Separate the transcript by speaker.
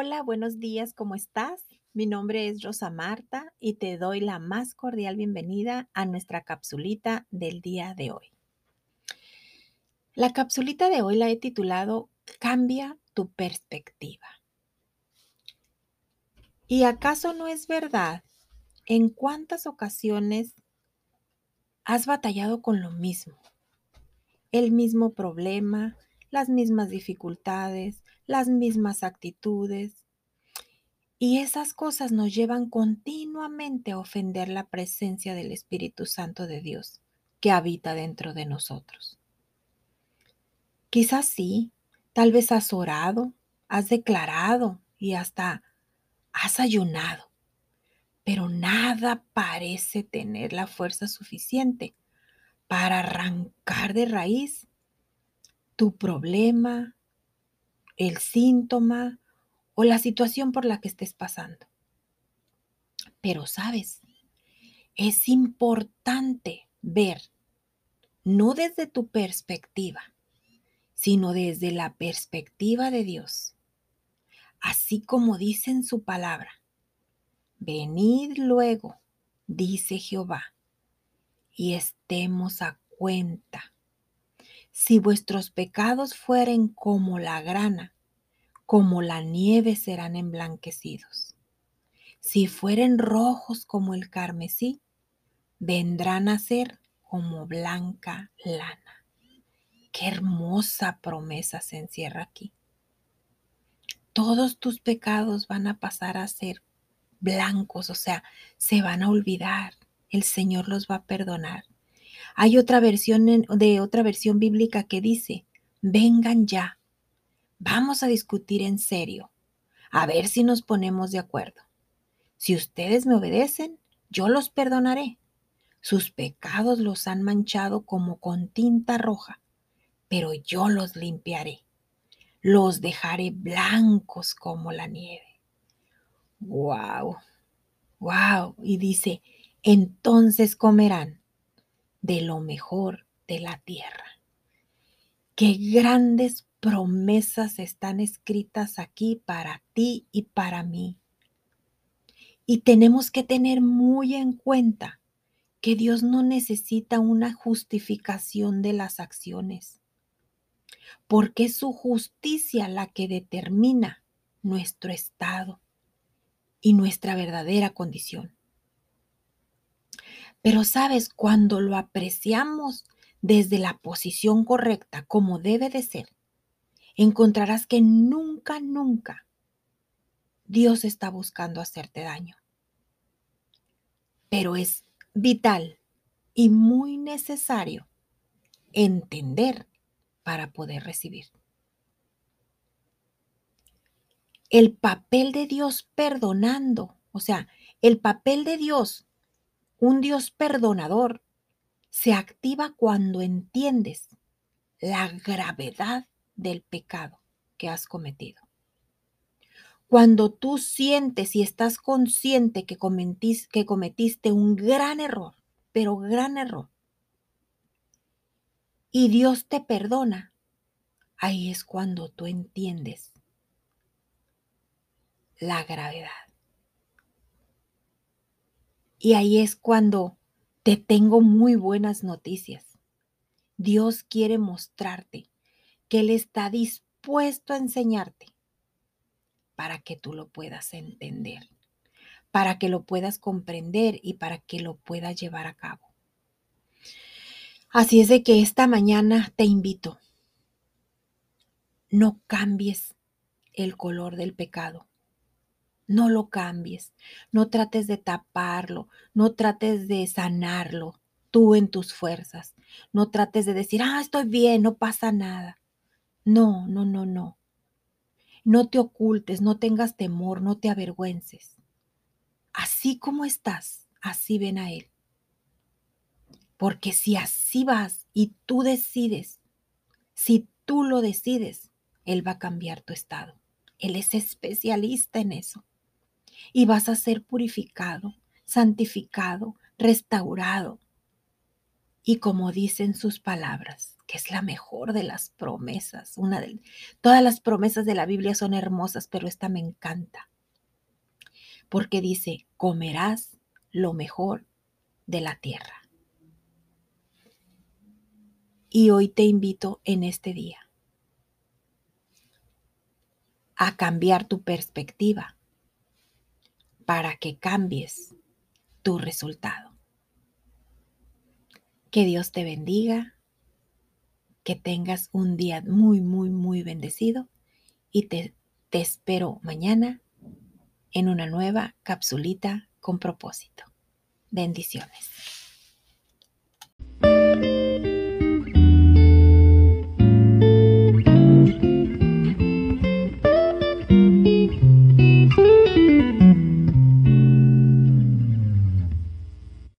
Speaker 1: Hola, buenos días, ¿cómo estás? Mi nombre es Rosa Marta y te doy la más cordial bienvenida a nuestra capsulita del día de hoy. La capsulita de hoy la he titulado Cambia tu perspectiva. ¿Y acaso no es verdad? ¿En cuántas ocasiones has batallado con lo mismo? El mismo problema, las mismas dificultades, las mismas actitudes. Y esas cosas nos llevan continuamente a ofender la presencia del Espíritu Santo de Dios que habita dentro de nosotros. Quizás sí, tal vez has orado, has declarado y hasta has ayunado, pero nada parece tener la fuerza suficiente para arrancar de raíz tu problema, el síntoma o la situación por la que estés pasando. Pero sabes, es importante ver, no desde tu perspectiva, sino desde la perspectiva de Dios. Así como dice en su palabra, venid luego, dice Jehová, y estemos a cuenta si vuestros pecados fueren como la grana, como la nieve serán emblanquecidos. Si fueren rojos como el carmesí, vendrán a ser como blanca lana. Qué hermosa promesa se encierra aquí. Todos tus pecados van a pasar a ser blancos, o sea, se van a olvidar. El Señor los va a perdonar. Hay otra versión de otra versión bíblica que dice, vengan ya, vamos a discutir en serio, a ver si nos ponemos de acuerdo. Si ustedes me obedecen, yo los perdonaré. Sus pecados los han manchado como con tinta roja, pero yo los limpiaré. Los dejaré blancos como la nieve. ¡Wow! ¡Wow! Y dice, entonces comerán de lo mejor de la tierra. Qué grandes promesas están escritas aquí para ti y para mí. Y tenemos que tener muy en cuenta que Dios no necesita una justificación de las acciones, porque es su justicia la que determina nuestro estado y nuestra verdadera condición. Pero sabes, cuando lo apreciamos desde la posición correcta, como debe de ser, encontrarás que nunca, nunca Dios está buscando hacerte daño. Pero es vital y muy necesario entender para poder recibir. El papel de Dios perdonando, o sea, el papel de Dios un Dios perdonador se activa cuando entiendes la gravedad del pecado que has cometido. Cuando tú sientes y estás consciente que, que cometiste un gran error, pero gran error, y Dios te perdona, ahí es cuando tú entiendes la gravedad. Y ahí es cuando te tengo muy buenas noticias. Dios quiere mostrarte que Él está dispuesto a enseñarte para que tú lo puedas entender, para que lo puedas comprender y para que lo puedas llevar a cabo. Así es de que esta mañana te invito, no cambies el color del pecado. No lo cambies, no trates de taparlo, no trates de sanarlo tú en tus fuerzas. No trates de decir, ah, estoy bien, no pasa nada. No, no, no, no. No te ocultes, no tengas temor, no te avergüences. Así como estás, así ven a Él. Porque si así vas y tú decides, si tú lo decides, Él va a cambiar tu estado. Él es especialista en eso y vas a ser purificado, santificado, restaurado. y como dicen sus palabras, que es la mejor de las promesas. Una de, todas las promesas de la Biblia son hermosas, pero esta me encanta. Porque dice, comerás lo mejor de la tierra. Y hoy te invito en este día a cambiar tu perspectiva para que cambies tu resultado. Que Dios te bendiga, que tengas un día muy, muy, muy bendecido y te, te espero mañana en una nueva capsulita con propósito. Bendiciones.